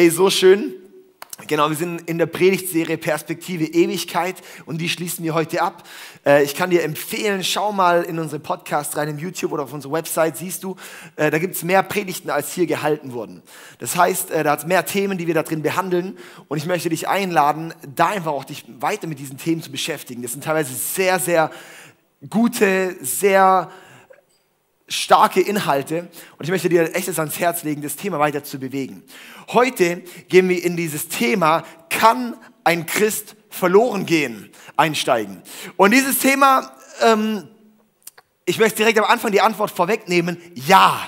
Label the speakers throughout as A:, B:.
A: Ey, so schön. Genau, wir sind in der Predigtserie Perspektive Ewigkeit und die schließen wir heute ab. Äh, ich kann dir empfehlen, schau mal in unsere Podcast rein, im YouTube oder auf unsere Website, siehst du, äh, da gibt es mehr Predigten, als hier gehalten wurden. Das heißt, äh, da hat es mehr Themen, die wir da drin behandeln und ich möchte dich einladen, da einfach auch dich weiter mit diesen Themen zu beschäftigen. Das sind teilweise sehr, sehr gute, sehr starke Inhalte und ich möchte dir echtes ans Herz legen, das Thema weiter zu bewegen. Heute gehen wir in dieses Thema, kann ein Christ verloren gehen, einsteigen. Und dieses Thema, ähm, ich möchte direkt am Anfang die Antwort vorwegnehmen, ja.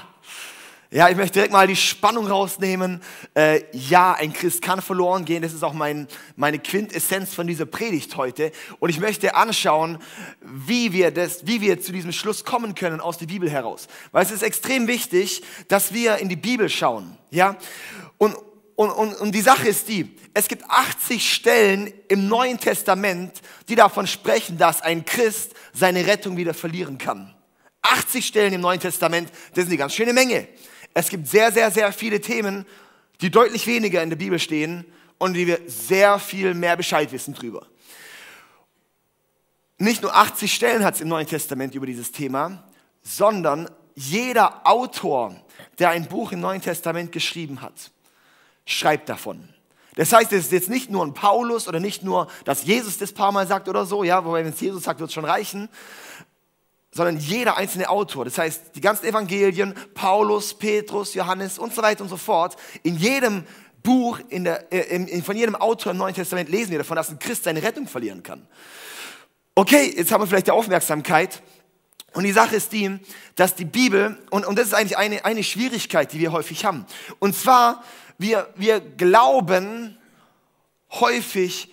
A: Ja, ich möchte direkt mal die Spannung rausnehmen. Äh, ja, ein Christ kann verloren gehen. Das ist auch mein, meine Quintessenz von dieser Predigt heute. Und ich möchte anschauen, wie wir, das, wie wir zu diesem Schluss kommen können aus der Bibel heraus. Weil es ist extrem wichtig, dass wir in die Bibel schauen. Ja? Und, und, und, und die Sache ist die, es gibt 80 Stellen im Neuen Testament, die davon sprechen, dass ein Christ seine Rettung wieder verlieren kann. 80 Stellen im Neuen Testament, das ist eine ganz schöne Menge. Es gibt sehr, sehr, sehr viele Themen, die deutlich weniger in der Bibel stehen und die wir sehr viel mehr Bescheid wissen drüber. Nicht nur 80 Stellen hat es im Neuen Testament über dieses Thema, sondern jeder Autor, der ein Buch im Neuen Testament geschrieben hat, schreibt davon. Das heißt, es ist jetzt nicht nur ein Paulus oder nicht nur, dass Jesus das paar Mal sagt oder so, ja, wobei wenn es Jesus sagt, wird es schon reichen, sondern jeder einzelne Autor. Das heißt, die ganzen Evangelien, Paulus, Petrus, Johannes und so weiter und so fort, in jedem Buch, in der, äh, in, von jedem Autor im Neuen Testament lesen wir davon, dass ein Christ seine Rettung verlieren kann. Okay, jetzt haben wir vielleicht die Aufmerksamkeit. Und die Sache ist die, dass die Bibel, und, und das ist eigentlich eine, eine Schwierigkeit, die wir häufig haben. Und zwar, wir, wir glauben häufig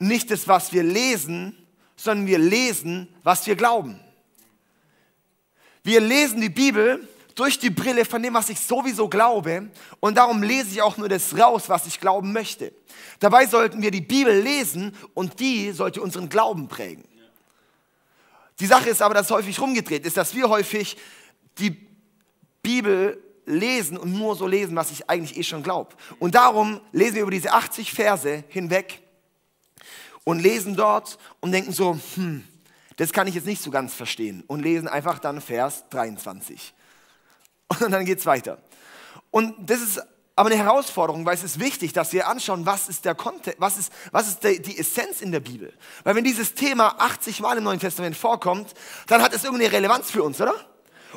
A: nicht das, was wir lesen, sondern wir lesen, was wir glauben. Wir lesen die Bibel durch die Brille von dem, was ich sowieso glaube. Und darum lese ich auch nur das raus, was ich glauben möchte. Dabei sollten wir die Bibel lesen und die sollte unseren Glauben prägen. Die Sache ist aber, dass häufig rumgedreht ist, dass wir häufig die Bibel lesen und nur so lesen, was ich eigentlich eh schon glaube. Und darum lesen wir über diese 80 Verse hinweg und lesen dort und denken so, hm, das kann ich jetzt nicht so ganz verstehen und lesen einfach dann Vers 23. Und dann geht es weiter. Und das ist aber eine Herausforderung, weil es ist wichtig, dass wir anschauen, was ist der Kontext, was ist, was ist die Essenz in der Bibel. Weil wenn dieses Thema 80 Mal im Neuen Testament vorkommt, dann hat es irgendeine Relevanz für uns, oder?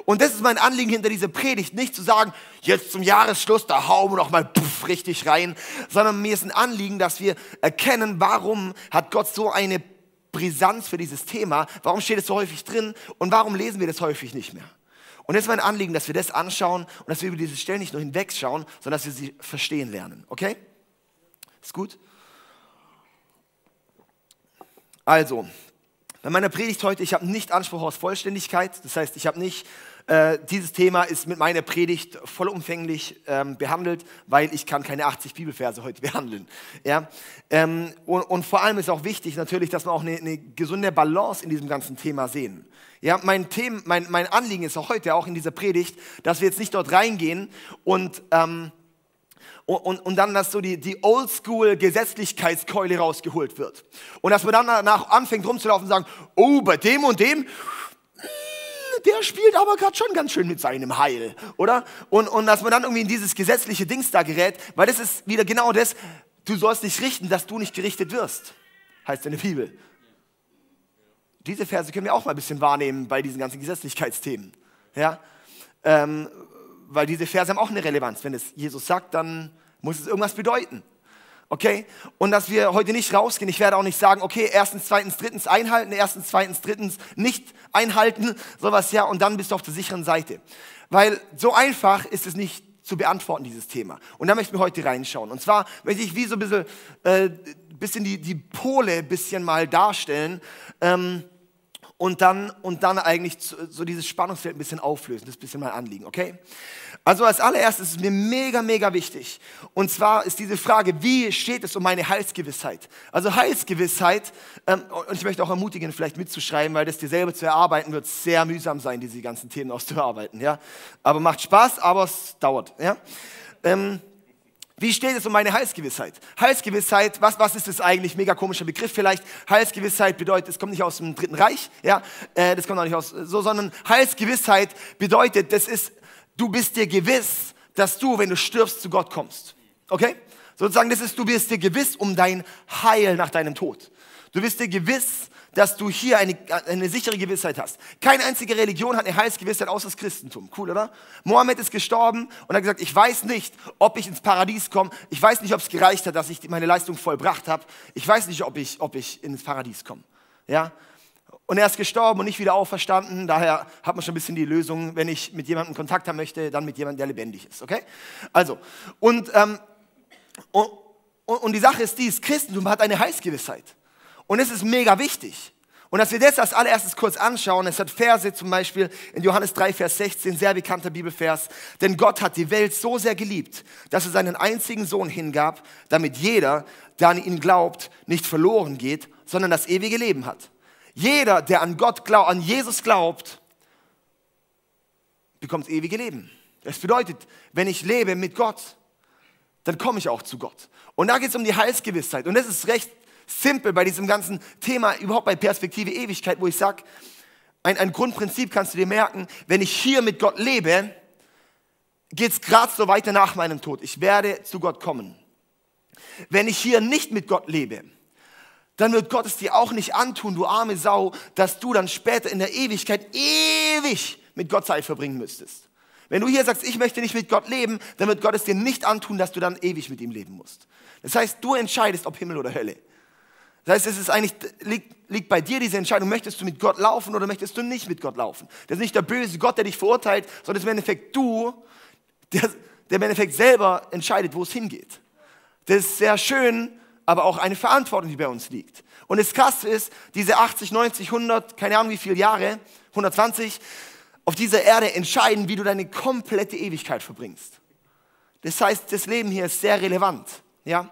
A: Und das ist mein Anliegen hinter dieser Predigt, nicht zu sagen, jetzt zum Jahresschluss, da hauen wir noch mal puff, richtig rein, sondern mir ist ein Anliegen, dass wir erkennen, warum hat Gott so eine Brisanz für dieses Thema? Warum steht es so häufig drin und warum lesen wir das häufig nicht mehr? Und jetzt mein Anliegen, dass wir das anschauen und dass wir über diese Stellen nicht nur hinwegschauen, sondern dass wir sie verstehen lernen. Okay? Ist gut? Also, bei meiner Predigt heute, ich habe nicht Anspruch auf Vollständigkeit. Das heißt, ich habe nicht äh, dieses Thema ist mit meiner Predigt vollumfänglich ähm, behandelt, weil ich kann keine 80 Bibelverse heute behandeln. Ja? Ähm, und, und, vor allem ist auch wichtig natürlich, dass wir auch eine, eine gesunde Balance in diesem ganzen Thema sehen. Ja, mein, Thema, mein, mein Anliegen ist auch heute, auch in dieser Predigt, dass wir jetzt nicht dort reingehen und... Ähm, und, und, und, dann, dass so die, die Oldschool-Gesetzlichkeitskeule rausgeholt wird. Und dass man dann danach anfängt rumzulaufen und sagen, oh, bei dem und dem, der spielt aber gerade schon ganz schön mit seinem Heil, oder? Und, und dass man dann irgendwie in dieses gesetzliche Dings da gerät, weil das ist wieder genau das, du sollst dich richten, dass du nicht gerichtet wirst, heißt in der Bibel. Diese Verse können wir auch mal ein bisschen wahrnehmen bei diesen ganzen Gesetzlichkeitsthemen, ja? Ähm, weil diese Verse haben auch eine Relevanz. Wenn es Jesus sagt, dann muss es irgendwas bedeuten. Okay? Und dass wir heute nicht rausgehen. Ich werde auch nicht sagen, okay, erstens, zweitens, drittens einhalten, erstens, zweitens, drittens nicht einhalten, sowas ja, und dann bist du auf der sicheren Seite. Weil so einfach ist es nicht zu beantworten, dieses Thema. Und da möchten wir heute reinschauen. Und zwar möchte ich wie so ein bisschen, äh, bisschen die, die Pole bisschen mal darstellen. Ähm, und dann, und dann eigentlich so dieses Spannungsfeld ein bisschen auflösen. Das ein bisschen mein Anliegen, okay? Also als allererstes ist es mir mega, mega wichtig. Und zwar ist diese Frage, wie steht es um meine Heilsgewissheit? Also Heilsgewissheit, ähm, und ich möchte auch ermutigen, vielleicht mitzuschreiben, weil das dir selber zu erarbeiten wird sehr mühsam sein, diese ganzen Themen auszuarbeiten, ja? Aber macht Spaß, aber es dauert, ja? Ähm, Wie steht es um meine Heilsgewissheit? Heilsgewissheit, was, was ist das eigentlich? Mega komischer Begriff vielleicht. Heilsgewissheit bedeutet, es kommt nicht aus dem Dritten Reich, ja, äh, das kommt auch nicht aus so, sondern Heilsgewissheit bedeutet, das ist, du bist dir gewiss, dass du, wenn du stirbst, zu Gott kommst. Okay? Sozusagen, das ist, du bist dir gewiss um dein Heil nach deinem Tod. Du bist dir gewiss, dass du hier eine, eine sichere Gewissheit hast. Keine einzige Religion hat eine Heilsgewissheit außer das Christentum. Cool, oder? Mohammed ist gestorben und hat gesagt, ich weiß nicht, ob ich ins Paradies komme. Ich weiß nicht, ob es gereicht hat, dass ich meine Leistung vollbracht habe. Ich weiß nicht, ob ich, ob ich ins Paradies komme. Ja? Und er ist gestorben und nicht wieder auferstanden. Daher hat man schon ein bisschen die Lösung, wenn ich mit jemandem Kontakt haben möchte, dann mit jemandem, der lebendig ist. Okay? Also, und, ähm, und, und die Sache ist dies, Christentum hat eine Heilsgewissheit. Und es ist mega wichtig. Und dass wir das als allererstes kurz anschauen, es hat Verse zum Beispiel in Johannes 3, Vers 16, sehr bekannter Bibelvers. Denn Gott hat die Welt so sehr geliebt, dass er seinen einzigen Sohn hingab, damit jeder, der an ihn glaubt, nicht verloren geht, sondern das ewige Leben hat. Jeder, der an Gott glaubt, an Jesus glaubt, bekommt ewige Leben. Das bedeutet, wenn ich lebe mit Gott, dann komme ich auch zu Gott. Und da geht es um die Heilsgewissheit. Und das ist recht simpel bei diesem ganzen Thema, überhaupt bei Perspektive Ewigkeit, wo ich sage, ein, ein Grundprinzip kannst du dir merken, wenn ich hier mit Gott lebe, geht es gerade so weiter nach meinem Tod. Ich werde zu Gott kommen. Wenn ich hier nicht mit Gott lebe, dann wird Gott es dir auch nicht antun, du arme Sau, dass du dann später in der Ewigkeit ewig mit Gott Zeit verbringen müsstest. Wenn du hier sagst, ich möchte nicht mit Gott leben, dann wird Gott es dir nicht antun, dass du dann ewig mit ihm leben musst. Das heißt, du entscheidest, ob Himmel oder Hölle. Das heißt, es ist eigentlich, liegt, liegt bei dir diese Entscheidung, möchtest du mit Gott laufen oder möchtest du nicht mit Gott laufen? Das ist nicht der böse Gott, der dich verurteilt, sondern es ist im Endeffekt du, der, der im Endeffekt selber entscheidet, wo es hingeht. Das ist sehr schön, aber auch eine Verantwortung, die bei uns liegt. Und das Krasse ist, diese 80, 90, 100, keine Ahnung wie viele Jahre, 120, auf dieser Erde entscheiden, wie du deine komplette Ewigkeit verbringst. Das heißt, das Leben hier ist sehr relevant. Ja?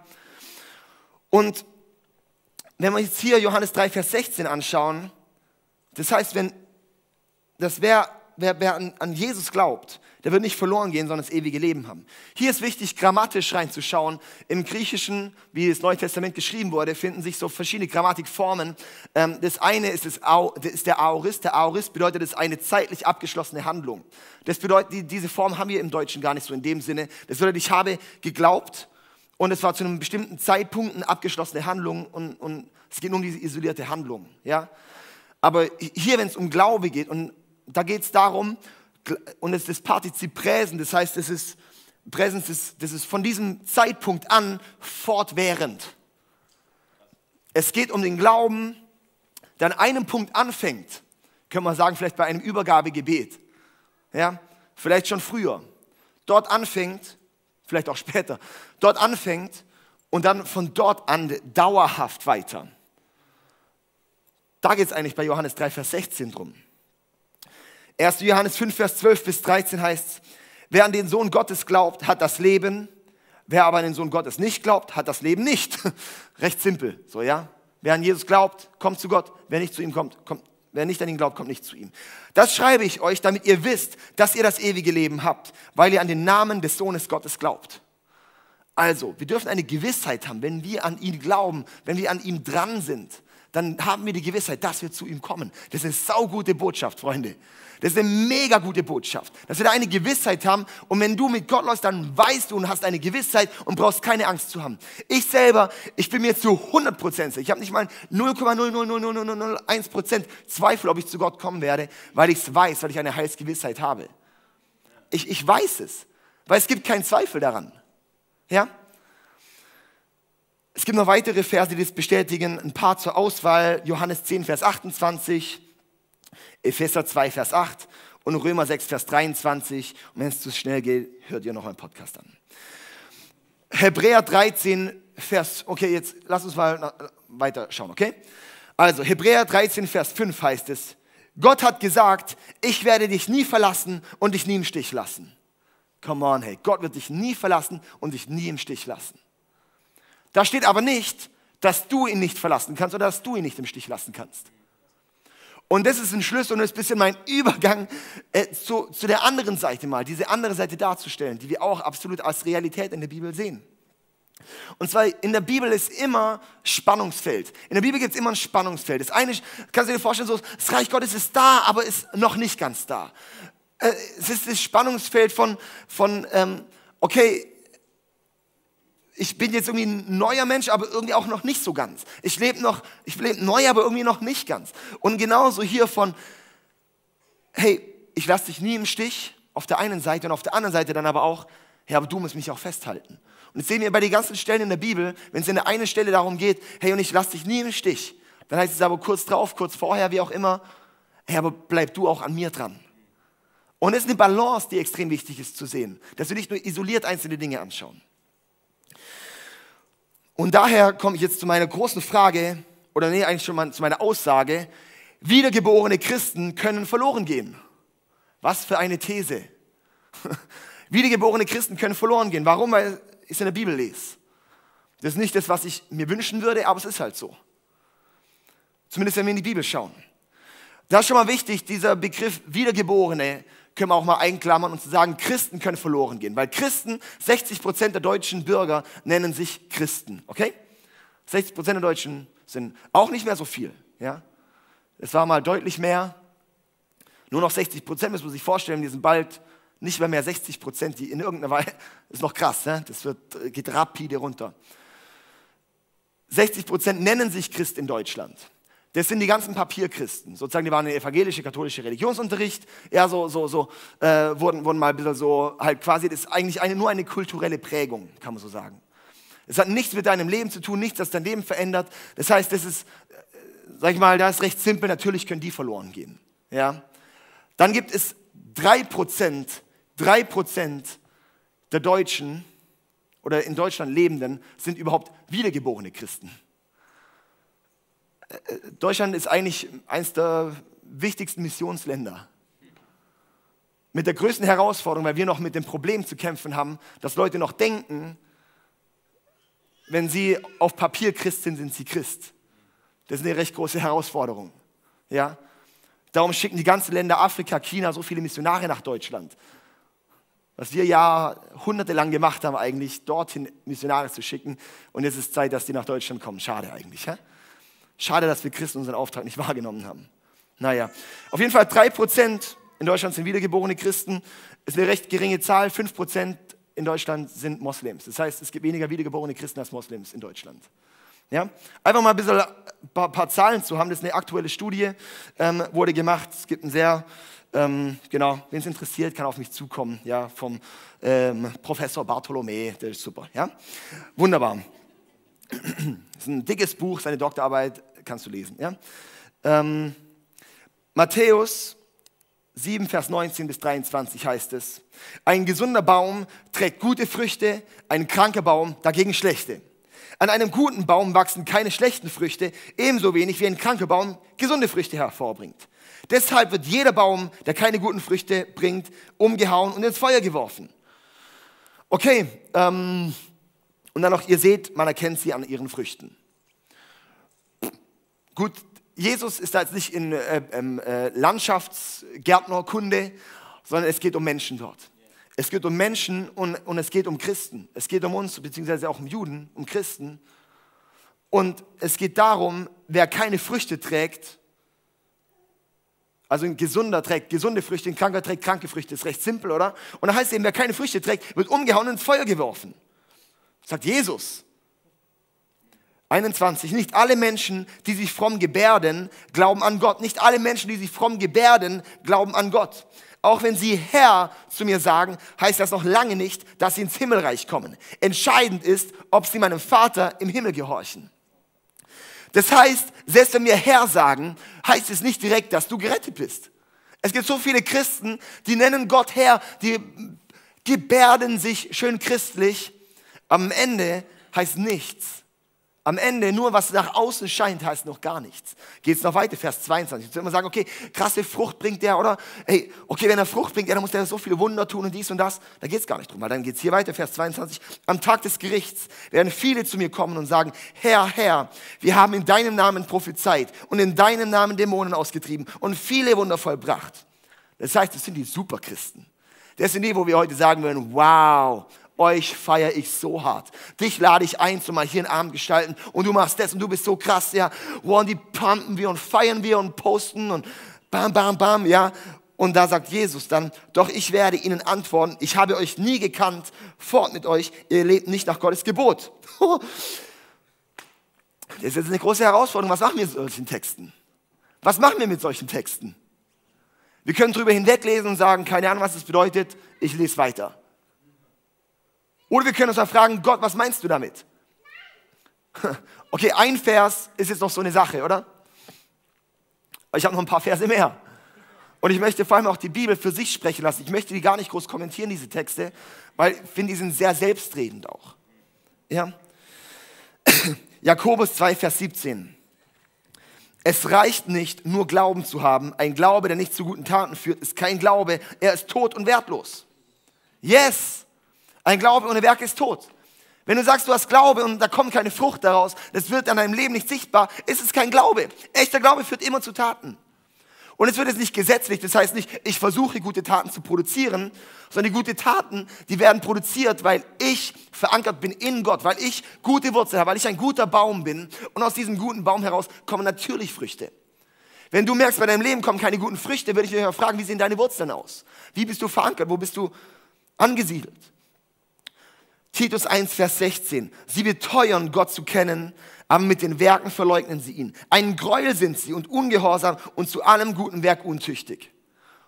A: Und wenn wir jetzt hier Johannes 3, Vers 16 anschauen, das heißt, wenn, das wer, wer, wer an, an Jesus glaubt, der wird nicht verloren gehen, sondern das ewige Leben haben. Hier ist wichtig, grammatisch reinzuschauen. Im Griechischen, wie das Neue Testament geschrieben wurde, finden sich so verschiedene Grammatikformen. Ähm, das eine ist, das, das ist der Aorist. Der Aorist bedeutet, das ist eine zeitlich abgeschlossene Handlung. Das bedeutet, diese Form haben wir im Deutschen gar nicht so in dem Sinne. Das bedeutet, ich habe geglaubt und es war zu einem bestimmten Zeitpunkt eine abgeschlossene Handlung und, und es geht nur um diese isolierte Handlung. Ja? Aber hier, wenn es um Glaube geht, und da geht es darum, und es ist das Partizip Präsen, das heißt, es ist, Präsens ist, das ist von diesem Zeitpunkt an fortwährend. Es geht um den Glauben, der an einem Punkt anfängt, können wir sagen, vielleicht bei einem Übergabegebet. Ja? Vielleicht schon früher. Dort anfängt vielleicht auch später, dort anfängt und dann von dort an dauerhaft weiter. Da geht es eigentlich bei Johannes 3, Vers 16 drum. 1. Johannes 5, Vers 12 bis 13 heißt, wer an den Sohn Gottes glaubt, hat das Leben. Wer aber an den Sohn Gottes nicht glaubt, hat das Leben nicht. Recht simpel, so ja. Wer an Jesus glaubt, kommt zu Gott. Wer nicht zu ihm kommt, kommt Wer nicht an ihn glaubt, kommt nicht zu ihm. Das schreibe ich euch, damit ihr wisst, dass ihr das ewige Leben habt, weil ihr an den Namen des Sohnes Gottes glaubt. Also, wir dürfen eine Gewissheit haben, wenn wir an ihn glauben, wenn wir an ihm dran sind, dann haben wir die Gewissheit, dass wir zu ihm kommen. Das ist eine saugute Botschaft, Freunde. Das ist eine mega gute Botschaft, dass wir da eine Gewissheit haben. Und wenn du mit Gott läufst, dann weißt du und hast eine Gewissheit und brauchst keine Angst zu haben. Ich selber, ich bin mir zu 100 Prozent Ich habe nicht mal 0,00001 Prozent Zweifel, ob ich zu Gott kommen werde, weil ich es weiß, weil ich eine Heilsgewissheit habe. Ich, ich weiß es, weil es gibt keinen Zweifel daran. Ja? Es gibt noch weitere Verse, die das bestätigen. Ein paar zur Auswahl. Johannes 10, Vers 28. Epheser 2, Vers 8 und Römer 6, Vers 23. Und wenn es zu schnell geht, hört ihr noch einen Podcast an. Hebräer 13, Vers, okay, jetzt lass uns mal weiter schauen, okay? Also, Hebräer 13, Vers 5 heißt es, Gott hat gesagt, ich werde dich nie verlassen und dich nie im Stich lassen. Come on, hey, Gott wird dich nie verlassen und dich nie im Stich lassen. Da steht aber nicht, dass du ihn nicht verlassen kannst oder dass du ihn nicht im Stich lassen kannst. Und das ist ein Schlüssel und das ist ein bisschen mein Übergang äh, zu, zu der anderen Seite mal, diese andere Seite darzustellen, die wir auch absolut als Realität in der Bibel sehen. Und zwar in der Bibel ist immer Spannungsfeld. In der Bibel gibt es immer ein Spannungsfeld. Das eine, kannst du dir vorstellen, so, das Reich Gottes ist da, aber ist noch nicht ganz da. Äh, es ist das Spannungsfeld von, von ähm, okay, ich bin jetzt irgendwie ein neuer Mensch, aber irgendwie auch noch nicht so ganz. Ich lebe noch, ich lebe neu, aber irgendwie noch nicht ganz. Und genauso hier von, hey, ich lasse dich nie im Stich, auf der einen Seite und auf der anderen Seite dann aber auch, hey, aber du musst mich auch festhalten. Und jetzt sehen wir bei den ganzen Stellen in der Bibel, wenn es in der einen Stelle darum geht, hey, und ich lasse dich nie im Stich, dann heißt es aber kurz drauf, kurz vorher, wie auch immer, hey, aber bleib du auch an mir dran. Und es ist eine Balance, die extrem wichtig ist zu sehen, dass wir nicht nur isoliert einzelne Dinge anschauen. Und daher komme ich jetzt zu meiner großen Frage, oder nee, eigentlich schon mal zu meiner Aussage, wiedergeborene Christen können verloren gehen. Was für eine These. Wiedergeborene Christen können verloren gehen. Warum? Weil ich es in der Bibel lese. Das ist nicht das, was ich mir wünschen würde, aber es ist halt so. Zumindest wenn wir in die Bibel schauen. Das ist schon mal wichtig, dieser Begriff Wiedergeborene können wir auch mal einklammern und sagen, Christen können verloren gehen. Weil Christen, 60 Prozent der deutschen Bürger nennen sich Christen. Okay? 60 Prozent der Deutschen sind auch nicht mehr so viel. Ja? Es war mal deutlich mehr. Nur noch 60 Prozent, müssen wir sich vorstellen, die sind bald nicht mehr mehr 60 Prozent, die in irgendeiner Weise, ist noch krass, ne? das wird, geht rapide runter. 60 Prozent nennen sich Christ in Deutschland. Das sind die ganzen Papierchristen. Sozusagen, die waren in evangelische, katholische Religionsunterricht. Ja, so, so, so, äh, wurden, wurden mal ein bisschen so, halt quasi, das ist eigentlich eine, nur eine kulturelle Prägung, kann man so sagen. Es hat nichts mit deinem Leben zu tun, nichts, das dein Leben verändert. Das heißt, das ist, äh, sag ich mal, da ist recht simpel, natürlich können die verloren gehen. Ja. Dann gibt es drei Prozent, drei Prozent der Deutschen oder in Deutschland Lebenden sind überhaupt wiedergeborene Christen. Deutschland ist eigentlich eines der wichtigsten Missionsländer. Mit der größten Herausforderung, weil wir noch mit dem Problem zu kämpfen haben, dass Leute noch denken, wenn sie auf Papier Christ sind, sind sie Christ. Das ist eine recht große Herausforderung. Ja? Darum schicken die ganzen Länder Afrika, China so viele Missionare nach Deutschland. Was wir ja jahrhundertelang gemacht haben, eigentlich dorthin Missionare zu schicken. Und jetzt ist Zeit, dass die nach Deutschland kommen. Schade eigentlich. Ja? Schade, dass wir Christen unseren Auftrag nicht wahrgenommen haben. Naja, auf jeden Fall drei Prozent in Deutschland sind wiedergeborene Christen. Ist eine recht geringe Zahl. Fünf Prozent in Deutschland sind Moslems. Das heißt, es gibt weniger wiedergeborene Christen als Moslems in Deutschland. Ja? Einfach mal ein bisschen paar, paar Zahlen zu haben. Das ist eine aktuelle Studie, ähm, wurde gemacht. Es gibt ein sehr, ähm, genau, wen es interessiert, kann auf mich zukommen, ja, vom ähm, Professor Bartholomä, der ist super. Ja? Wunderbar. Das ist ein dickes Buch, seine Doktorarbeit, kannst du lesen. Ja? Ähm, Matthäus 7, Vers 19 bis 23 heißt es, ein gesunder Baum trägt gute Früchte, ein kranker Baum dagegen schlechte. An einem guten Baum wachsen keine schlechten Früchte, ebenso wenig wie ein kranker Baum gesunde Früchte hervorbringt. Deshalb wird jeder Baum, der keine guten Früchte bringt, umgehauen und ins Feuer geworfen. Okay, ähm, und dann noch, ihr seht, man erkennt sie an ihren Früchten. Gut, Jesus ist da jetzt nicht in äh, äh, Landschaftsgärtnerkunde, sondern es geht um Menschen dort. Es geht um Menschen und, und es geht um Christen. Es geht um uns, beziehungsweise auch um Juden, um Christen. Und es geht darum, wer keine Früchte trägt, also ein Gesunder trägt gesunde Früchte, ein Kranker trägt kranke Früchte. Ist recht simpel, oder? Und da heißt es eben, wer keine Früchte trägt, wird umgehauen und ins Feuer geworfen. Sagt Jesus. 21. Nicht alle Menschen, die sich fromm gebärden, glauben an Gott. Nicht alle Menschen, die sich fromm gebärden, glauben an Gott. Auch wenn sie Herr zu mir sagen, heißt das noch lange nicht, dass sie ins Himmelreich kommen. Entscheidend ist, ob sie meinem Vater im Himmel gehorchen. Das heißt, selbst wenn wir Herr sagen, heißt es nicht direkt, dass du gerettet bist. Es gibt so viele Christen, die nennen Gott Herr, die gebärden sich schön christlich, am Ende heißt nichts. Am Ende, nur was nach außen scheint, heißt noch gar nichts. Geht es noch weiter, Vers 22. Ich würde immer sagen, okay, krasse Frucht bringt der, oder? Hey, okay, wenn er Frucht bringt, ja, dann muss der so viele Wunder tun und dies und das. Da geht es gar nicht drum, weil dann geht es hier weiter, Vers 22. Am Tag des Gerichts werden viele zu mir kommen und sagen, Herr, Herr, wir haben in deinem Namen prophezeit und in deinem Namen Dämonen ausgetrieben und viele Wunder vollbracht. Das heißt, das sind die Superchristen. Das sind die, wo wir heute sagen würden, wow, euch feiere ich so hart. Dich lade ich ein, zum hier einen Abend gestalten und du machst das und du bist so krass, ja. Wow, die pumpen wir und feiern wir und posten und bam, bam, bam, ja. Und da sagt Jesus dann, doch ich werde ihnen antworten, ich habe euch nie gekannt, fort mit euch, ihr lebt nicht nach Gottes Gebot. Das ist jetzt eine große Herausforderung. Was machen wir mit solchen Texten? Was machen wir mit solchen Texten? Wir können drüber hinweglesen und sagen, keine Ahnung, was das bedeutet, ich lese weiter. Oder wir können uns mal fragen, Gott, was meinst du damit? Okay, ein Vers ist jetzt noch so eine Sache, oder? Ich habe noch ein paar Verse mehr. Und ich möchte vor allem auch die Bibel für sich sprechen lassen. Ich möchte die gar nicht groß kommentieren, diese Texte, weil ich finde, die sind sehr selbstredend auch. Ja? Jakobus 2, Vers 17. Es reicht nicht, nur Glauben zu haben. Ein Glaube, der nicht zu guten Taten führt, ist kein Glaube. Er ist tot und wertlos. Yes! Ein Glaube ohne Werk ist tot. Wenn du sagst, du hast Glaube und da kommt keine Frucht daraus, das wird an deinem Leben nicht sichtbar, ist es kein Glaube. Echter Glaube führt immer zu Taten. Und es wird jetzt nicht gesetzlich, das heißt nicht, ich versuche gute Taten zu produzieren, sondern die gute Taten, die werden produziert, weil ich verankert bin in Gott, weil ich gute Wurzeln habe, weil ich ein guter Baum bin und aus diesem guten Baum heraus kommen natürlich Früchte. Wenn du merkst, bei deinem Leben kommen keine guten Früchte, würde ich dich mal fragen, wie sehen deine Wurzeln aus? Wie bist du verankert? Wo bist du angesiedelt? Titus 1, Vers 16. Sie beteuern, Gott zu kennen, aber mit den Werken verleugnen sie ihn. Ein Gräuel sind sie und ungehorsam und zu allem guten Werk untüchtig.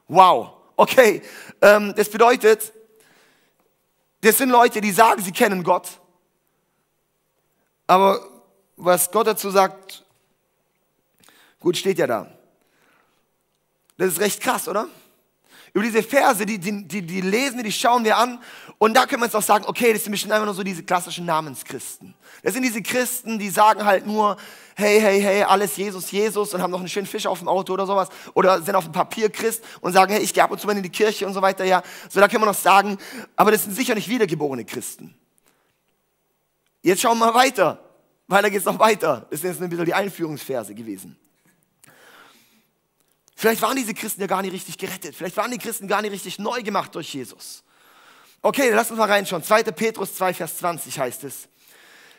A: Wow, okay, ähm, das bedeutet, das sind Leute, die sagen, sie kennen Gott, aber was Gott dazu sagt, gut, steht ja da. Das ist recht krass, oder? Über diese Verse, die, die, die, die lesen wir, die schauen wir an. Und da können wir uns auch sagen, okay, das sind bestimmt einfach nur so diese klassischen Namenschristen. Das sind diese Christen, die sagen halt nur, hey, hey, hey, alles Jesus, Jesus und haben noch einen schönen Fisch auf dem Auto oder sowas. Oder sind auf dem Papier Christ und sagen, hey, ich gehe ab und zu mal in die Kirche und so weiter. Ja, so da können wir noch sagen, aber das sind sicher nicht wiedergeborene Christen. Jetzt schauen wir mal weiter, weil da geht es noch weiter. Das sind jetzt ein bisschen die Einführungsverse gewesen. Vielleicht waren diese Christen ja gar nicht richtig gerettet. Vielleicht waren die Christen gar nicht richtig neu gemacht durch Jesus. Okay, lass uns mal reinschauen. 2. Petrus 2, Vers 20 heißt es.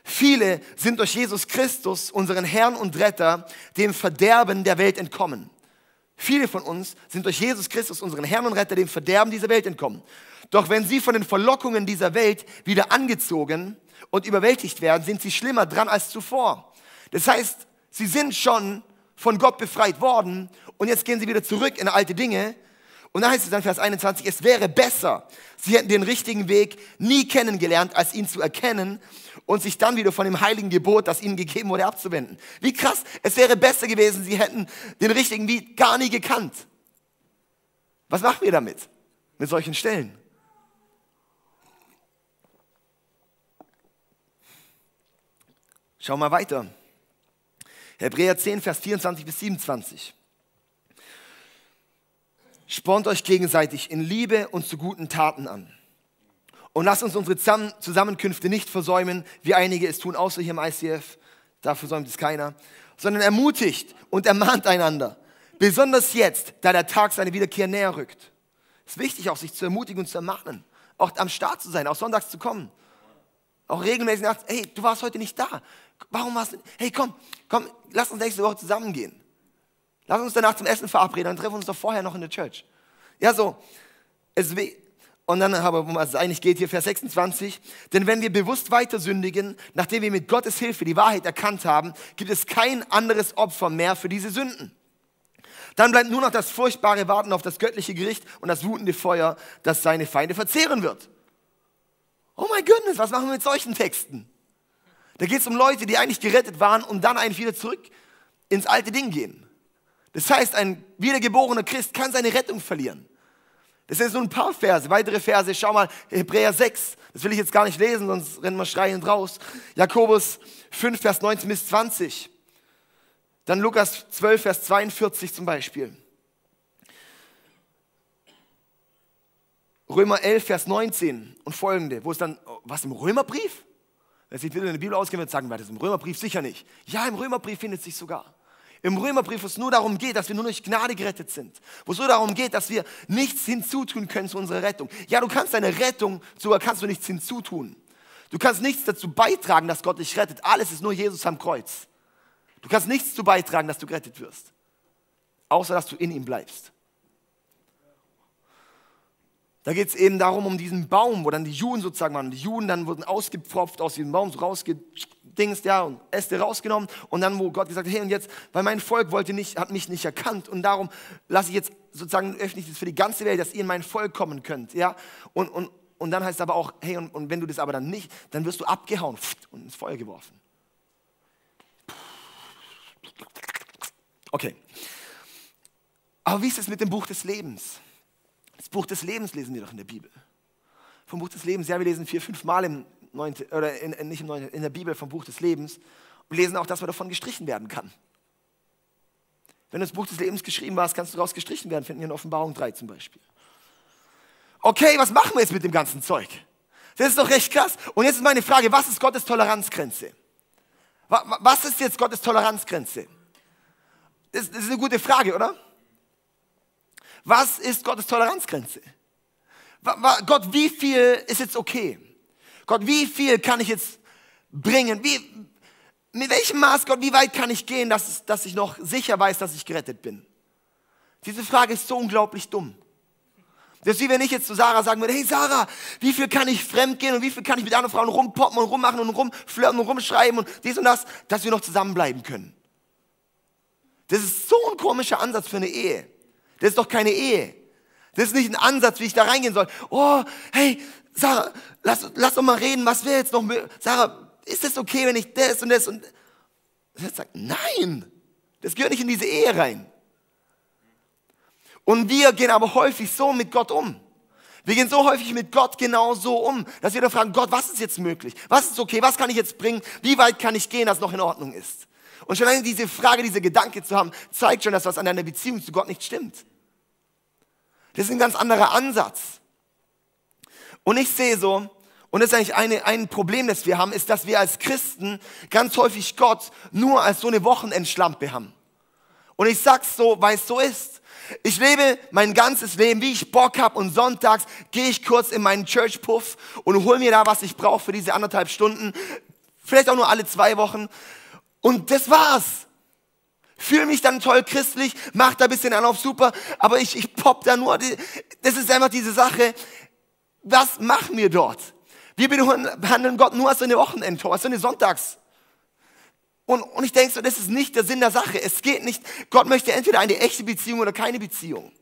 A: Viele sind durch Jesus Christus, unseren Herrn und Retter, dem Verderben der Welt entkommen. Viele von uns sind durch Jesus Christus, unseren Herrn und Retter, dem Verderben dieser Welt entkommen. Doch wenn sie von den Verlockungen dieser Welt wieder angezogen und überwältigt werden, sind sie schlimmer dran als zuvor. Das heißt, sie sind schon von Gott befreit worden und jetzt gehen sie wieder zurück in alte Dinge. Und da heißt es dann Vers 21, es wäre besser, sie hätten den richtigen Weg nie kennengelernt, als ihn zu erkennen und sich dann wieder von dem heiligen Gebot, das ihnen gegeben wurde, abzuwenden. Wie krass, es wäre besser gewesen, sie hätten den richtigen Weg gar nie gekannt. Was machen wir damit, mit solchen Stellen? Schau mal weiter. Hebräer 10, Vers 24 bis 27. Spornt euch gegenseitig in Liebe und zu guten Taten an. Und lasst uns unsere Zusammenkünfte nicht versäumen, wie einige es tun, außer hier im ICF. Da versäumt es keiner. Sondern ermutigt und ermahnt einander. Besonders jetzt, da der Tag seine Wiederkehr näher rückt. Es ist wichtig, auch sich zu ermutigen und zu ermahnen. Auch am Start zu sein, auch sonntags zu kommen. Auch regelmäßig nach, hey, du warst heute nicht da. Warum warst du, hey, komm, komm, lass uns nächste Woche zusammengehen. Lass uns danach zum Essen verabreden und treffen uns doch vorher noch in der Church. Ja, so. Es und dann aber, um es eigentlich geht, hier Vers 26. Denn wenn wir bewusst weiter sündigen, nachdem wir mit Gottes Hilfe die Wahrheit erkannt haben, gibt es kein anderes Opfer mehr für diese Sünden. Dann bleibt nur noch das furchtbare Warten auf das göttliche Gericht und das wutende Feuer, das seine Feinde verzehren wird. Oh mein Gott, was machen wir mit solchen Texten? Da geht es um Leute, die eigentlich gerettet waren und dann eigentlich wieder zurück ins alte Ding gehen. Das heißt, ein wiedergeborener Christ kann seine Rettung verlieren. Das sind so ein paar Verse, weitere Verse. Schau mal, Hebräer 6, das will ich jetzt gar nicht lesen, sonst rennen wir schreiend raus. Jakobus 5, Vers 19 bis 20. Dann Lukas 12, Vers 42 zum Beispiel. Römer 11, Vers 19 und folgende, wo es dann, was im Römerbrief? Wer sich wieder in der Bibel auskennt, wird sagen, war das im Römerbrief sicher nicht. Ja, im Römerbrief findet sich sogar. Im Römerbrief, wo es nur darum geht, dass wir nur durch Gnade gerettet sind. Wo es nur darum geht, dass wir nichts hinzutun können zu unserer Rettung. Ja, du kannst deine Rettung, sogar kannst du nichts hinzutun. Du kannst nichts dazu beitragen, dass Gott dich rettet. Alles ist nur Jesus am Kreuz. Du kannst nichts dazu beitragen, dass du gerettet wirst. Außer dass du in ihm bleibst. Da geht es eben darum, um diesen Baum, wo dann die Juden sozusagen waren. Die Juden dann wurden ausgepfropft aus diesem Baum, so rausgedingst, ja, und Äste rausgenommen. Und dann, wo Gott gesagt hat, hey, und jetzt, weil mein Volk wollte nicht, hat mich nicht erkannt und darum lasse ich jetzt sozusagen öffentlich das für die ganze Welt, dass ihr in mein Volk kommen könnt, ja. Und, und, und dann heißt es aber auch, hey, und, und wenn du das aber dann nicht, dann wirst du abgehauen und ins Feuer geworfen. Okay. Aber wie ist es mit dem Buch des Lebens? Das Buch des Lebens lesen wir doch in der Bibel. Vom Buch des Lebens, ja, wir lesen vier, fünf Mal im Neunte, oder in, nicht im Neunte, in der Bibel vom Buch des Lebens und lesen auch, dass man davon gestrichen werden kann. Wenn du das Buch des Lebens geschrieben hast, kannst du daraus gestrichen werden, finden wir in Offenbarung 3 zum Beispiel. Okay, was machen wir jetzt mit dem ganzen Zeug? Das ist doch recht krass. Und jetzt ist meine Frage, was ist Gottes Toleranzgrenze? Was ist jetzt Gottes Toleranzgrenze? Das ist eine gute Frage, oder? Was ist Gottes Toleranzgrenze? Gott, wie viel ist jetzt okay? Gott, wie viel kann ich jetzt bringen? Wie, mit welchem Maß, Gott, wie weit kann ich gehen, dass, dass ich noch sicher weiß, dass ich gerettet bin? Diese Frage ist so unglaublich dumm. Das ist wie wenn ich jetzt zu Sarah sagen würde, hey Sarah, wie viel kann ich fremd gehen und wie viel kann ich mit anderen Frauen rumpoppen und rummachen und rumflirten und rumschreiben und dies und das, dass wir noch zusammenbleiben können. Das ist so ein komischer Ansatz für eine Ehe. Das ist doch keine Ehe. Das ist nicht ein Ansatz, wie ich da reingehen soll. Oh, hey, Sarah, lass, lass doch mal reden, was wäre jetzt noch, Sarah, ist es okay, wenn ich das und das und das sagt, nein, das gehört nicht in diese Ehe rein. Und wir gehen aber häufig so mit Gott um. Wir gehen so häufig mit Gott genau so um, dass wir dann fragen, Gott, was ist jetzt möglich? Was ist okay? Was kann ich jetzt bringen? Wie weit kann ich gehen, dass es noch in Ordnung ist? Und schon allein diese Frage, diese Gedanke zu haben, zeigt schon, dass was an deiner Beziehung zu Gott nicht stimmt. Das ist ein ganz anderer Ansatz. Und ich sehe so, und das ist eigentlich eine, ein Problem, das wir haben, ist, dass wir als Christen ganz häufig Gott nur als so eine Wochenendschlampe haben. Und ich sag's so, weil es so ist. Ich lebe mein ganzes Leben, wie ich Bock habe und sonntags gehe ich kurz in meinen Church Puff und hole mir da, was ich brauche für diese anderthalb Stunden. Vielleicht auch nur alle zwei Wochen. Und das war's. Fühle mich dann toll christlich, mach da ein bisschen an auf super, aber ich, ich pop da nur. Das ist einfach diese Sache. Was machen wir dort? Wir behandeln Gott nur als so eine Wochenendtor, als so eine Sonntags. Und, und ich denke so, das ist nicht der Sinn der Sache. Es geht nicht, Gott möchte entweder eine echte Beziehung oder keine Beziehung.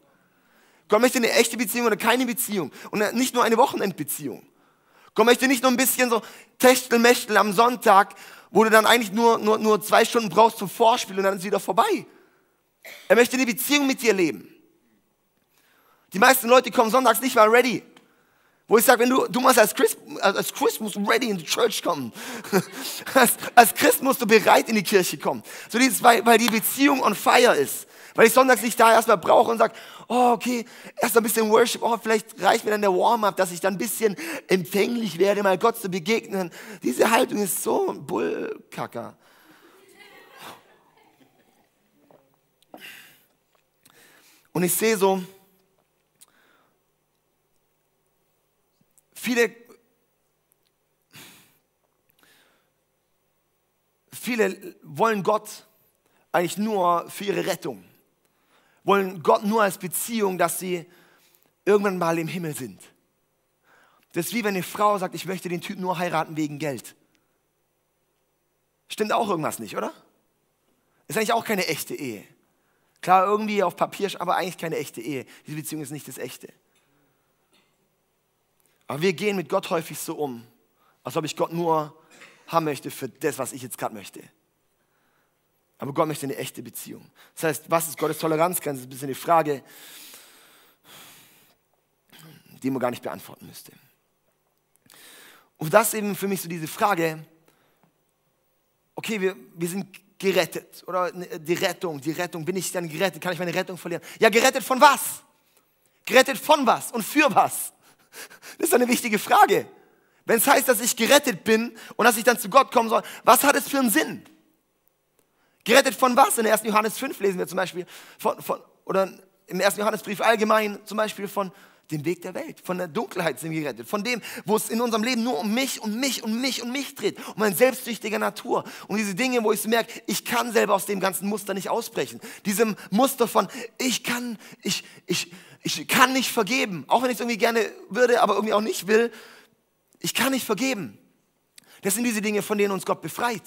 A: Gott möchte eine echte Beziehung oder keine Beziehung. Und nicht nur eine Wochenendbeziehung. Gott möchte nicht nur ein bisschen so Techtelmechtel am Sonntag wo du dann eigentlich nur, nur, nur zwei Stunden brauchst zum Vorspiel und dann ist es wieder vorbei. Er möchte eine Beziehung mit dir leben. Die meisten Leute kommen sonntags nicht mal ready. Wo ich sage, wenn du, du musst als Christ, als Christ musst ready in die Church kommen. als, als Christ musst du bereit in die Kirche kommen. So dieses, weil, weil die Beziehung on fire ist. Weil ich sonntags nicht da erstmal brauche und sage, oh, okay, erst ein bisschen Worship, oh, vielleicht reicht mir dann der Warm-up, dass ich dann ein bisschen empfänglich werde, mal Gott zu begegnen. Diese Haltung ist so ein Bullkacker. Und ich sehe so, viele, viele wollen Gott eigentlich nur für ihre Rettung wollen Gott nur als Beziehung, dass sie irgendwann mal im Himmel sind. Das ist wie wenn eine Frau sagt, ich möchte den Typ nur heiraten wegen Geld. Stimmt auch irgendwas nicht, oder? Ist eigentlich auch keine echte Ehe. Klar, irgendwie auf Papier, aber eigentlich keine echte Ehe. Diese Beziehung ist nicht das Echte. Aber wir gehen mit Gott häufig so um, als ob ich Gott nur haben möchte für das, was ich jetzt gerade möchte. Aber Gott möchte eine echte Beziehung. Das heißt, was ist Gottes Toleranzgrenze? Das ist ein bisschen die Frage, die man gar nicht beantworten müsste. Und das eben für mich so diese Frage, okay, wir, wir sind gerettet. Oder die Rettung, die Rettung, bin ich dann gerettet? Kann ich meine Rettung verlieren? Ja, gerettet von was? Gerettet von was und für was? Das ist eine wichtige Frage. Wenn es heißt, dass ich gerettet bin und dass ich dann zu Gott kommen soll, was hat es für einen Sinn? Gerettet von was? In 1. Johannes 5 lesen wir zum Beispiel, von, von, oder im 1. Johannesbrief allgemein zum Beispiel von dem Weg der Welt, von der Dunkelheit sind wir gerettet, von dem, wo es in unserem Leben nur um mich und mich und mich und mich dreht, um eine selbstsüchtige Natur, um diese Dinge, wo ich so merke, ich kann selber aus dem ganzen Muster nicht ausbrechen. Diesem Muster von, ich kann, ich, ich, ich kann nicht vergeben, auch wenn ich es irgendwie gerne würde, aber irgendwie auch nicht will, ich kann nicht vergeben. Das sind diese Dinge, von denen uns Gott befreit.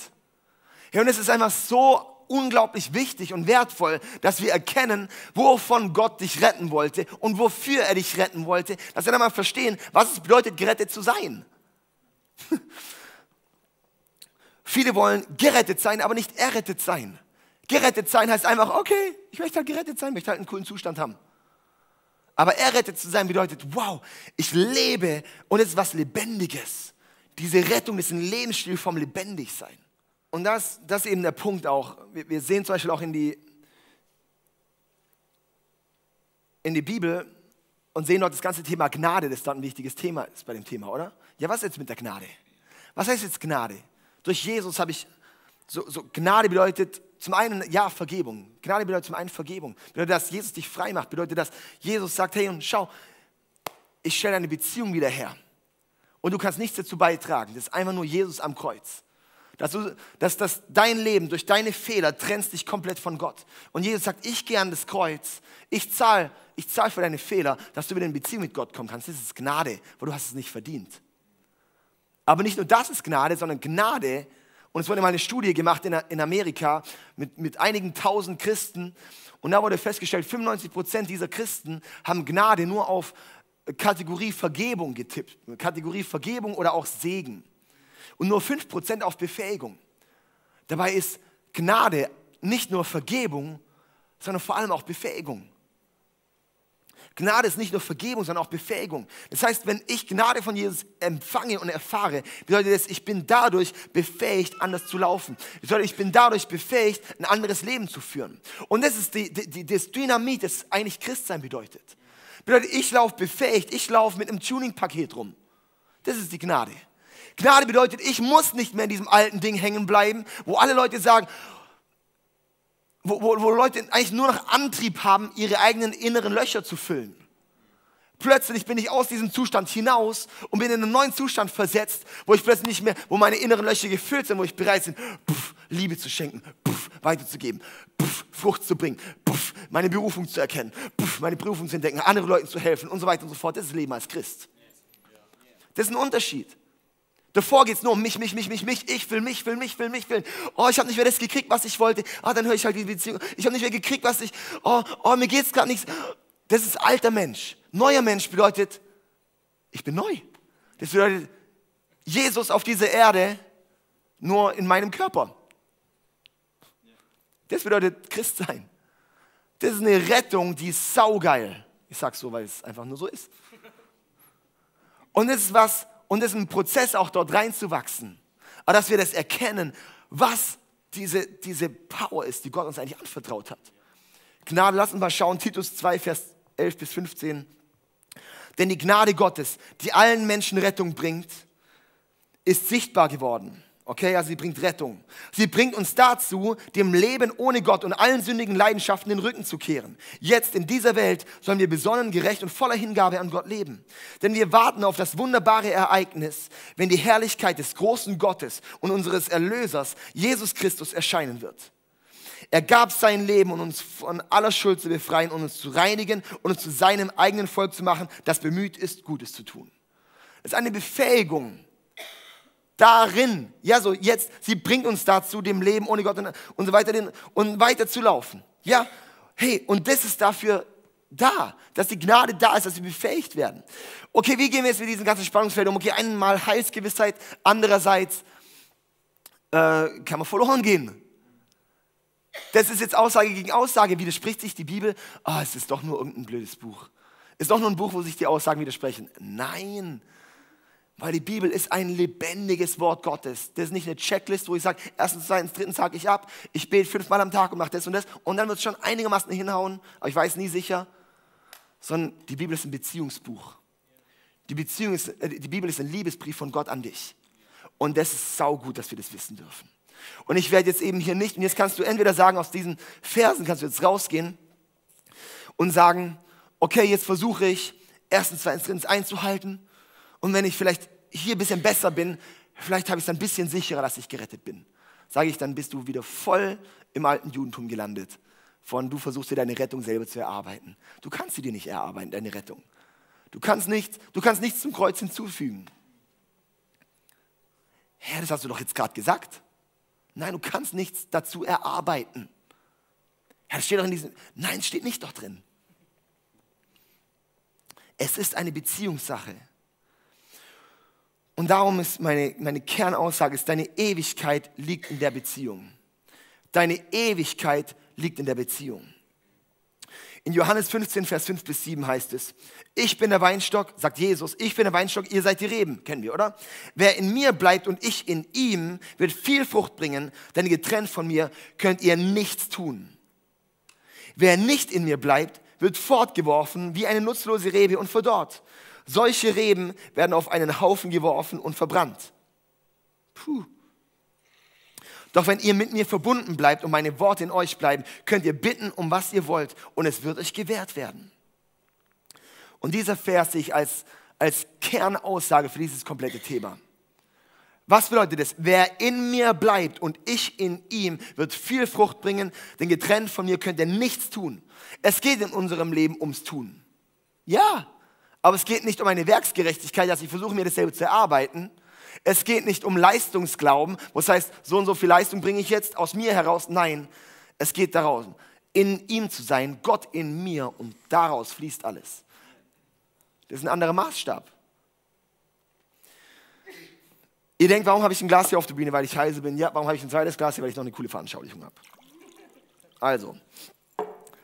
A: Ja, und es ist einfach so unglaublich wichtig und wertvoll, dass wir erkennen, wovon Gott dich retten wollte und wofür er dich retten wollte, dass wir dann mal verstehen, was es bedeutet, gerettet zu sein. Viele wollen gerettet sein, aber nicht errettet sein. Gerettet sein heißt einfach, okay, ich möchte halt gerettet sein, möchte halt einen coolen Zustand haben. Aber errettet zu sein bedeutet, wow, ich lebe und es ist was Lebendiges. Diese Rettung ist ein Lebensstil vom Lebendigsein. Und das, das ist eben der Punkt auch. Wir, wir sehen zum Beispiel auch in die, in die Bibel und sehen dort das ganze Thema Gnade, das dort ein wichtiges Thema ist bei dem Thema, oder? Ja, was ist jetzt mit der Gnade? Was heißt jetzt Gnade? Durch Jesus habe ich, so, so Gnade bedeutet zum einen, ja, Vergebung. Gnade bedeutet zum einen Vergebung. Bedeutet, dass Jesus dich frei macht. Bedeutet, dass Jesus sagt, hey, und schau, ich stelle eine Beziehung wieder her. Und du kannst nichts dazu beitragen. Das ist einfach nur Jesus am Kreuz. Dass, du, dass, dass dein Leben durch deine Fehler trennst dich komplett von Gott. Und Jesus sagt, ich gehe an das Kreuz, ich zahle ich zahl für deine Fehler, dass du wieder in Beziehung mit Gott kommen kannst. Das ist Gnade, weil du hast es nicht verdient. Aber nicht nur das ist Gnade, sondern Gnade, und es wurde mal eine Studie gemacht in, in Amerika mit, mit einigen tausend Christen, und da wurde festgestellt, 95 Prozent dieser Christen haben Gnade nur auf Kategorie Vergebung getippt. Kategorie Vergebung oder auch Segen und nur 5% auf Befähigung. Dabei ist Gnade nicht nur Vergebung, sondern vor allem auch Befähigung. Gnade ist nicht nur Vergebung, sondern auch Befähigung. Das heißt, wenn ich Gnade von Jesus empfange und erfahre, bedeutet das, ich bin dadurch befähigt, anders zu laufen. Bedeutet, ich bin dadurch befähigt, ein anderes Leben zu führen. Und das ist die, die, das Dynamit, das eigentlich Christsein bedeutet. Bedeutet, ich laufe befähigt, ich laufe mit einem Tuning-Paket rum. Das ist die Gnade. Gnade bedeutet, ich muss nicht mehr in diesem alten Ding hängen bleiben, wo alle Leute sagen, wo, wo, wo Leute eigentlich nur noch Antrieb haben, ihre eigenen inneren Löcher zu füllen. Plötzlich bin ich aus diesem Zustand hinaus und bin in einen neuen Zustand versetzt, wo ich plötzlich nicht mehr, wo meine inneren Löcher gefüllt sind, wo ich bereit bin, puff, Liebe zu schenken, puff, weiterzugeben, puff, Frucht zu bringen, puff, meine Berufung zu erkennen, puff, meine Berufung zu entdecken, anderen Leuten zu helfen und so weiter und so fort. Das ist Leben als Christ. Das ist ein Unterschied. Davor geht es nur um mich, mich, mich, mich, mich. Ich will mich, will mich, will mich, will. Oh, ich habe nicht mehr das gekriegt, was ich wollte. Ah, dann höre ich halt die Beziehung. Ich habe nicht mehr gekriegt, was ich. Oh, oh mir geht's gerade nichts. Das ist alter Mensch. Neuer Mensch bedeutet, ich bin neu. Das bedeutet, Jesus auf dieser Erde nur in meinem Körper. Das bedeutet Christ sein. Das ist eine Rettung, die ist saugeil. Ich sag's so, weil es einfach nur so ist. Und es ist was, und es ist ein Prozess, auch dort reinzuwachsen. Aber dass wir das erkennen, was diese, diese Power ist, die Gott uns eigentlich anvertraut hat. Gnade, lass uns mal schauen, Titus 2, Vers 11 bis 15. Denn die Gnade Gottes, die allen Menschen Rettung bringt, ist sichtbar geworden Okay, also sie bringt Rettung. Sie bringt uns dazu, dem Leben ohne Gott und allen sündigen Leidenschaften den Rücken zu kehren. Jetzt in dieser Welt sollen wir besonnen, gerecht und voller Hingabe an Gott leben. Denn wir warten auf das wunderbare Ereignis, wenn die Herrlichkeit des großen Gottes und unseres Erlösers, Jesus Christus, erscheinen wird. Er gab sein Leben, um uns von aller Schuld zu befreien und uns zu reinigen und uns zu seinem eigenen Volk zu machen, das bemüht ist, Gutes zu tun. Das ist eine Befähigung darin, ja, so jetzt, sie bringt uns dazu, dem Leben ohne Gott und, und so weiter, und weiter zu laufen. Ja, hey, und das ist dafür da, dass die Gnade da ist, dass wir befähigt werden. Okay, wie gehen wir jetzt mit diesen ganzen Spannungsfeldern um? Okay, einmal Heilsgewissheit, andererseits äh, kann man verloren gehen. Das ist jetzt Aussage gegen Aussage. Widerspricht sich die Bibel? Ah, oh, es ist doch nur irgendein blödes Buch. Ist doch nur ein Buch, wo sich die Aussagen widersprechen. Nein, weil die Bibel ist ein lebendiges Wort Gottes. Das ist nicht eine Checklist, wo ich sage, erstens, zweitens, drittens sage ich ab, ich bete fünfmal am Tag und mache das und das und dann wird es schon einigermaßen hinhauen, aber ich weiß nie sicher. Sondern die Bibel ist ein Beziehungsbuch. Die, Beziehung ist, äh, die Bibel ist ein Liebesbrief von Gott an dich. Und das ist saugut, dass wir das wissen dürfen. Und ich werde jetzt eben hier nicht, und jetzt kannst du entweder sagen, aus diesen Versen kannst du jetzt rausgehen und sagen, okay, jetzt versuche ich erstens, zweitens, drittens einzuhalten. Und wenn ich vielleicht hier ein bisschen besser bin, vielleicht habe ich es ein bisschen sicherer, dass ich gerettet bin. Sage ich, dann bist du wieder voll im alten Judentum gelandet. Von du versuchst dir deine Rettung selber zu erarbeiten. Du kannst sie dir nicht erarbeiten, deine Rettung. Du kannst, nicht, du kannst nichts zum Kreuz hinzufügen. Herr, das hast du doch jetzt gerade gesagt. Nein, du kannst nichts dazu erarbeiten. Herr, das steht doch in diesem. Nein, steht nicht doch drin. Es ist eine Beziehungssache. Und darum ist meine, meine Kernaussage, ist, deine Ewigkeit liegt in der Beziehung. Deine Ewigkeit liegt in der Beziehung. In Johannes 15, Vers 5 bis 7 heißt es, ich bin der Weinstock, sagt Jesus, ich bin der Weinstock, ihr seid die Reben, kennen wir, oder? Wer in mir bleibt und ich in ihm, wird viel Frucht bringen, denn getrennt von mir könnt ihr nichts tun. Wer nicht in mir bleibt, wird fortgeworfen wie eine nutzlose Rebe und verdorrt. Solche Reben werden auf einen Haufen geworfen und verbrannt. Puh. Doch wenn ihr mit mir verbunden bleibt und meine Worte in euch bleiben, könnt ihr bitten, um was ihr wollt, und es wird euch gewährt werden. Und dieser Vers sehe ich als, als Kernaussage für dieses komplette Thema. Was bedeutet das? Wer in mir bleibt und ich in ihm, wird viel Frucht bringen, denn getrennt von mir könnt ihr nichts tun. Es geht in unserem Leben ums Tun. Ja, aber es geht nicht um eine Werksgerechtigkeit, dass ich versuche, mir dasselbe zu erarbeiten, es geht nicht um Leistungsglauben, was heißt, so und so viel Leistung bringe ich jetzt aus mir heraus. Nein, es geht darum, in ihm zu sein, Gott in mir und daraus fließt alles. Das ist ein anderer Maßstab. Ihr denkt, warum habe ich ein Glas hier auf der Bühne, weil ich heiße bin? Ja, warum habe ich ein zweites Glas hier, weil ich noch eine coole Veranschaulichung habe? Also,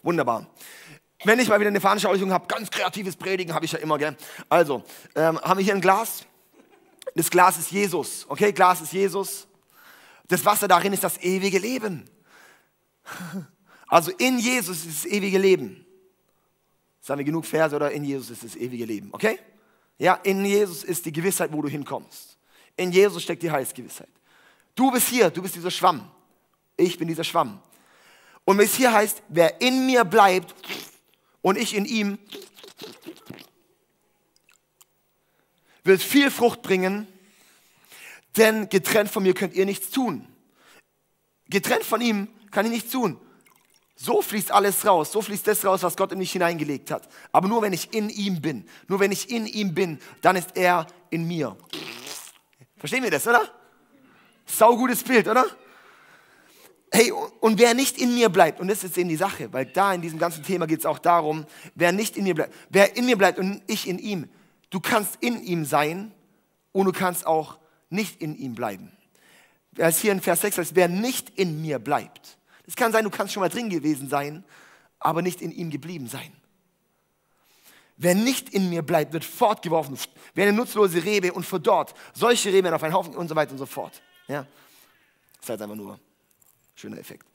A: wunderbar. Wenn ich mal wieder eine Veranschaulichung habe, ganz kreatives Predigen habe ich ja immer, gell? Also, ähm, haben wir hier ein Glas? Das Glas ist Jesus. Okay, Glas ist Jesus. Das Wasser darin ist das ewige Leben. Also in Jesus ist das ewige Leben. Sagen wir genug Verse oder in Jesus ist das ewige Leben. Okay? Ja, in Jesus ist die Gewissheit, wo du hinkommst. In Jesus steckt die Heilsgewissheit. Du bist hier, du bist dieser Schwamm. Ich bin dieser Schwamm. Und es hier heißt, wer in mir bleibt und ich in ihm, wird viel Frucht bringen, denn getrennt von mir könnt ihr nichts tun. Getrennt von ihm kann ich nichts tun. So fließt alles raus, so fließt das raus, was Gott in mich hineingelegt hat. Aber nur wenn ich in ihm bin, nur wenn ich in ihm bin, dann ist er in mir. Verstehen wir das, oder? Sau gutes Bild, oder? Hey, und wer nicht in mir bleibt, und das ist eben die Sache, weil da in diesem ganzen Thema geht es auch darum, wer nicht in mir bleibt, wer in mir bleibt und ich in ihm, Du kannst in ihm sein und du kannst auch nicht in ihm bleiben. Als hier in Vers 6 heißt, wer nicht in mir bleibt. Es kann sein, du kannst schon mal drin gewesen sein, aber nicht in ihm geblieben sein. Wer nicht in mir bleibt, wird fortgeworfen, wie eine nutzlose Rebe und verdorrt. Solche Reben werden auf einen Haufen und so weiter und so fort. Ja? Das halt einfach nur schöner Effekt.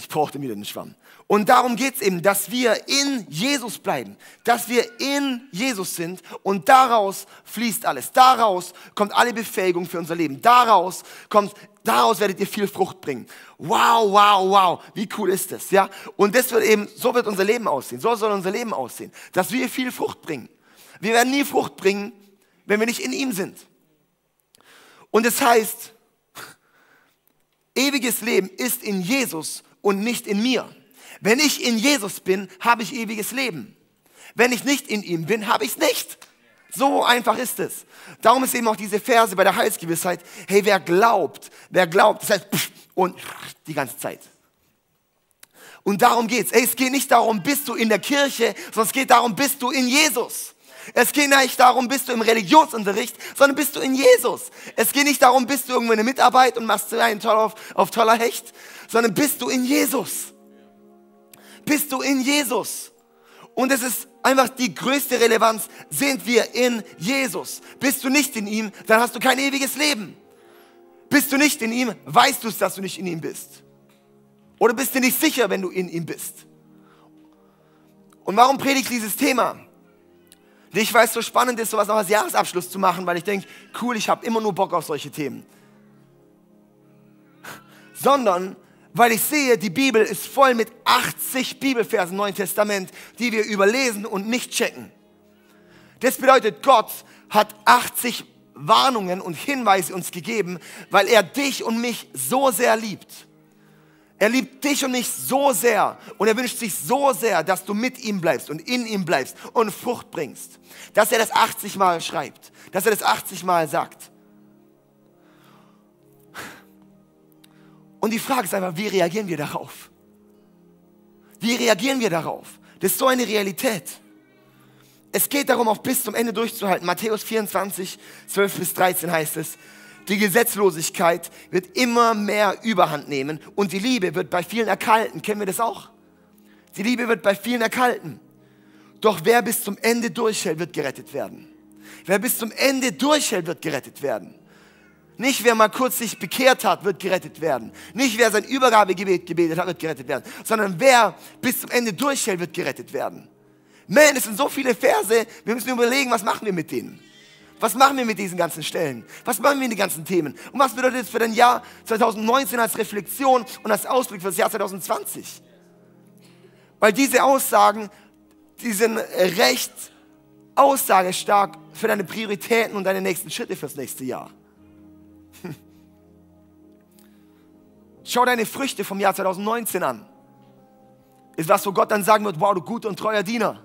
A: Ich brauchte wieder den Schwamm. Und darum geht es eben, dass wir in Jesus bleiben, dass wir in Jesus sind und daraus fließt alles. Daraus kommt alle Befähigung für unser Leben. Daraus kommt, daraus werdet ihr viel Frucht bringen. Wow, wow, wow, wie cool ist das, ja? Und das wird eben, so wird unser Leben aussehen. So soll unser Leben aussehen, dass wir viel Frucht bringen. Wir werden nie Frucht bringen, wenn wir nicht in ihm sind. Und es das heißt, ewiges Leben ist in Jesus und nicht in mir. Wenn ich in Jesus bin, habe ich ewiges Leben. Wenn ich nicht in ihm bin, habe ich es nicht. So einfach ist es. Darum ist eben auch diese Verse bei der Heilsgewissheit, hey, wer glaubt, wer glaubt, das heißt, und die ganze Zeit. Und darum geht's. Ey, es geht nicht darum, bist du in der Kirche, sondern es geht darum, bist du in Jesus. Es geht nicht darum, bist du im Religionsunterricht, sondern bist du in Jesus. Es geht nicht darum, bist du irgendwo in der Mitarbeit und machst einen toll auf, auf toller Hecht, sondern bist du in Jesus. Bist du in Jesus. Und es ist einfach die größte Relevanz, sind wir in Jesus. Bist du nicht in ihm, dann hast du kein ewiges Leben. Bist du nicht in ihm, weißt du es, dass du nicht in ihm bist. Oder bist du nicht sicher, wenn du in ihm bist. Und warum predige ich dieses Thema? Ich weiß, so spannend ist, sowas noch als Jahresabschluss zu machen, weil ich denke, cool, ich habe immer nur Bock auf solche Themen. sondern weil ich sehe, die Bibel ist voll mit 80 Bibelversen Neuen Testament, die wir überlesen und nicht checken. Das bedeutet, Gott hat 80 Warnungen und Hinweise uns gegeben, weil er dich und mich so sehr liebt. Er liebt dich und mich so sehr und er wünscht sich so sehr, dass du mit ihm bleibst und in ihm bleibst und Frucht bringst. Dass er das 80 Mal schreibt, dass er das 80 Mal sagt. Und die Frage ist einfach, wie reagieren wir darauf? Wie reagieren wir darauf? Das ist so eine Realität. Es geht darum, auch bis zum Ende durchzuhalten. Matthäus 24, 12 bis 13 heißt es, die Gesetzlosigkeit wird immer mehr Überhand nehmen und die Liebe wird bei vielen erkalten. Kennen wir das auch? Die Liebe wird bei vielen erkalten. Doch wer bis zum Ende durchhält, wird gerettet werden. Wer bis zum Ende durchhält, wird gerettet werden. Nicht wer mal kurz sich bekehrt hat, wird gerettet werden. Nicht wer sein Übergabegebet gebetet hat, wird gerettet werden. Sondern wer bis zum Ende durchhält, wird gerettet werden. Man, es sind so viele Verse, wir müssen überlegen, was machen wir mit denen? Was machen wir mit diesen ganzen Stellen? Was machen wir mit den ganzen Themen? Und was bedeutet das für dein Jahr 2019 als Reflexion und als Ausblick für das Jahr 2020? Weil diese Aussagen, die sind recht aussagestark für deine Prioritäten und deine nächsten Schritte fürs nächste Jahr. Schau deine Früchte vom Jahr 2019 an. Ist was, wo Gott dann sagen wird, wow, du guter und treuer Diener.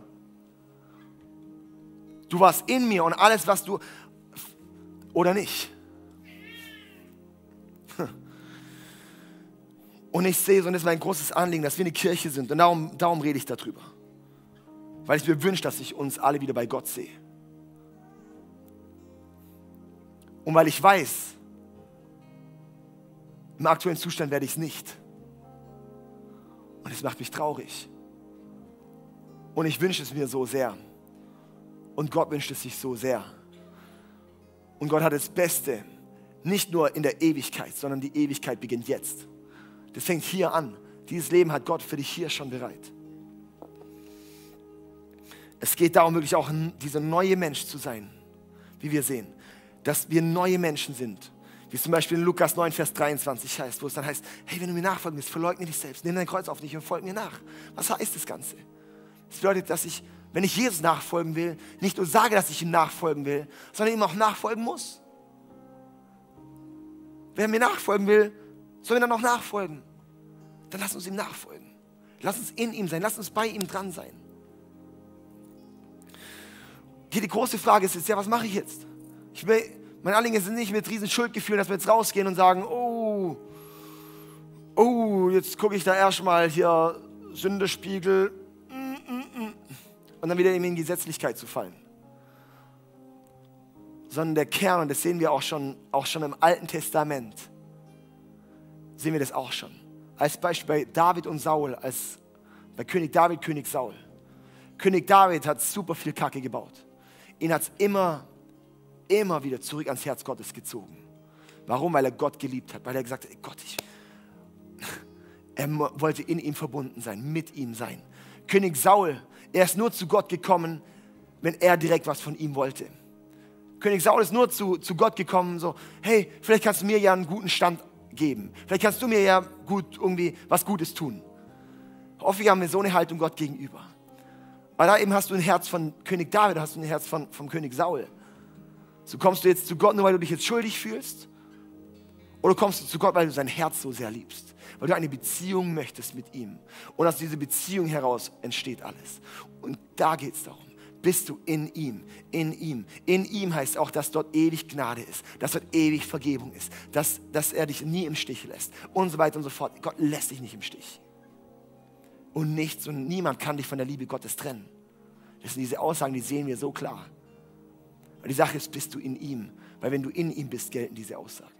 A: Du warst in mir und alles, was du... Oder nicht. Und ich sehe, und das ist mein großes Anliegen, dass wir eine Kirche sind. Und darum, darum rede ich darüber. Weil ich mir wünsche, dass ich uns alle wieder bei Gott sehe. Und weil ich weiß, im aktuellen Zustand werde ich es nicht. Und es macht mich traurig. Und ich wünsche es mir so sehr. Und Gott wünscht es sich so sehr. Und Gott hat das Beste, nicht nur in der Ewigkeit, sondern die Ewigkeit beginnt jetzt. Das fängt hier an. Dieses Leben hat Gott für dich hier schon bereit. Es geht darum, wirklich auch dieser neue Mensch zu sein, wie wir sehen. Dass wir neue Menschen sind. Wie es zum Beispiel in Lukas 9, Vers 23 heißt, wo es dann heißt, hey, wenn du mir nachfolgen willst, verleugne dich selbst, nimm dein Kreuz auf dich und folge mir nach. Was heißt das Ganze? Das bedeutet, dass ich wenn ich Jesus nachfolgen will, nicht nur sage, dass ich ihm nachfolgen will, sondern ihm auch nachfolgen muss. Wer mir nachfolgen will, soll mir dann auch nachfolgen. Dann lass uns ihm nachfolgen. Lass uns in ihm sein, lass uns bei ihm dran sein. Hier die große Frage ist jetzt, ja, was mache ich jetzt? Ich will, mein Anliegen ist nicht mit riesen Schuldgefühlen, dass wir jetzt rausgehen und sagen, oh, oh, jetzt gucke ich da erstmal hier Sündespiegel, und dann wieder in die Gesetzlichkeit zu fallen. Sondern der Kern, und das sehen wir auch schon, auch schon im Alten Testament, sehen wir das auch schon. Als Beispiel bei David und Saul, als bei König David, König Saul. König David hat super viel Kacke gebaut. Ihn hat es immer, immer wieder zurück ans Herz Gottes gezogen. Warum? Weil er Gott geliebt hat, weil er gesagt hat, Gott, ich, er wollte in ihm verbunden sein, mit ihm sein. König Saul er ist nur zu Gott gekommen, wenn er direkt was von ihm wollte. König Saul ist nur zu, zu Gott gekommen, so, hey, vielleicht kannst du mir ja einen guten Stand geben. Vielleicht kannst du mir ja gut irgendwie was Gutes tun. Häufig haben wir so eine Haltung Gott gegenüber. Aber da eben hast du ein Herz von König David, hast du ein Herz von, vom König Saul. So kommst du jetzt zu Gott nur, weil du dich jetzt schuldig fühlst? Oder kommst du zu Gott, weil du sein Herz so sehr liebst? Weil du eine Beziehung möchtest mit ihm. Und aus dieser Beziehung heraus entsteht alles. Und da geht es darum. Bist du in ihm, in ihm. In ihm heißt auch, dass dort ewig Gnade ist, dass dort ewig Vergebung ist, dass, dass er dich nie im Stich lässt und so weiter und so fort. Gott lässt dich nicht im Stich. Und nichts und niemand kann dich von der Liebe Gottes trennen. Das sind diese Aussagen, die sehen wir so klar. Aber die Sache ist, bist du in ihm. Weil wenn du in ihm bist, gelten diese Aussagen.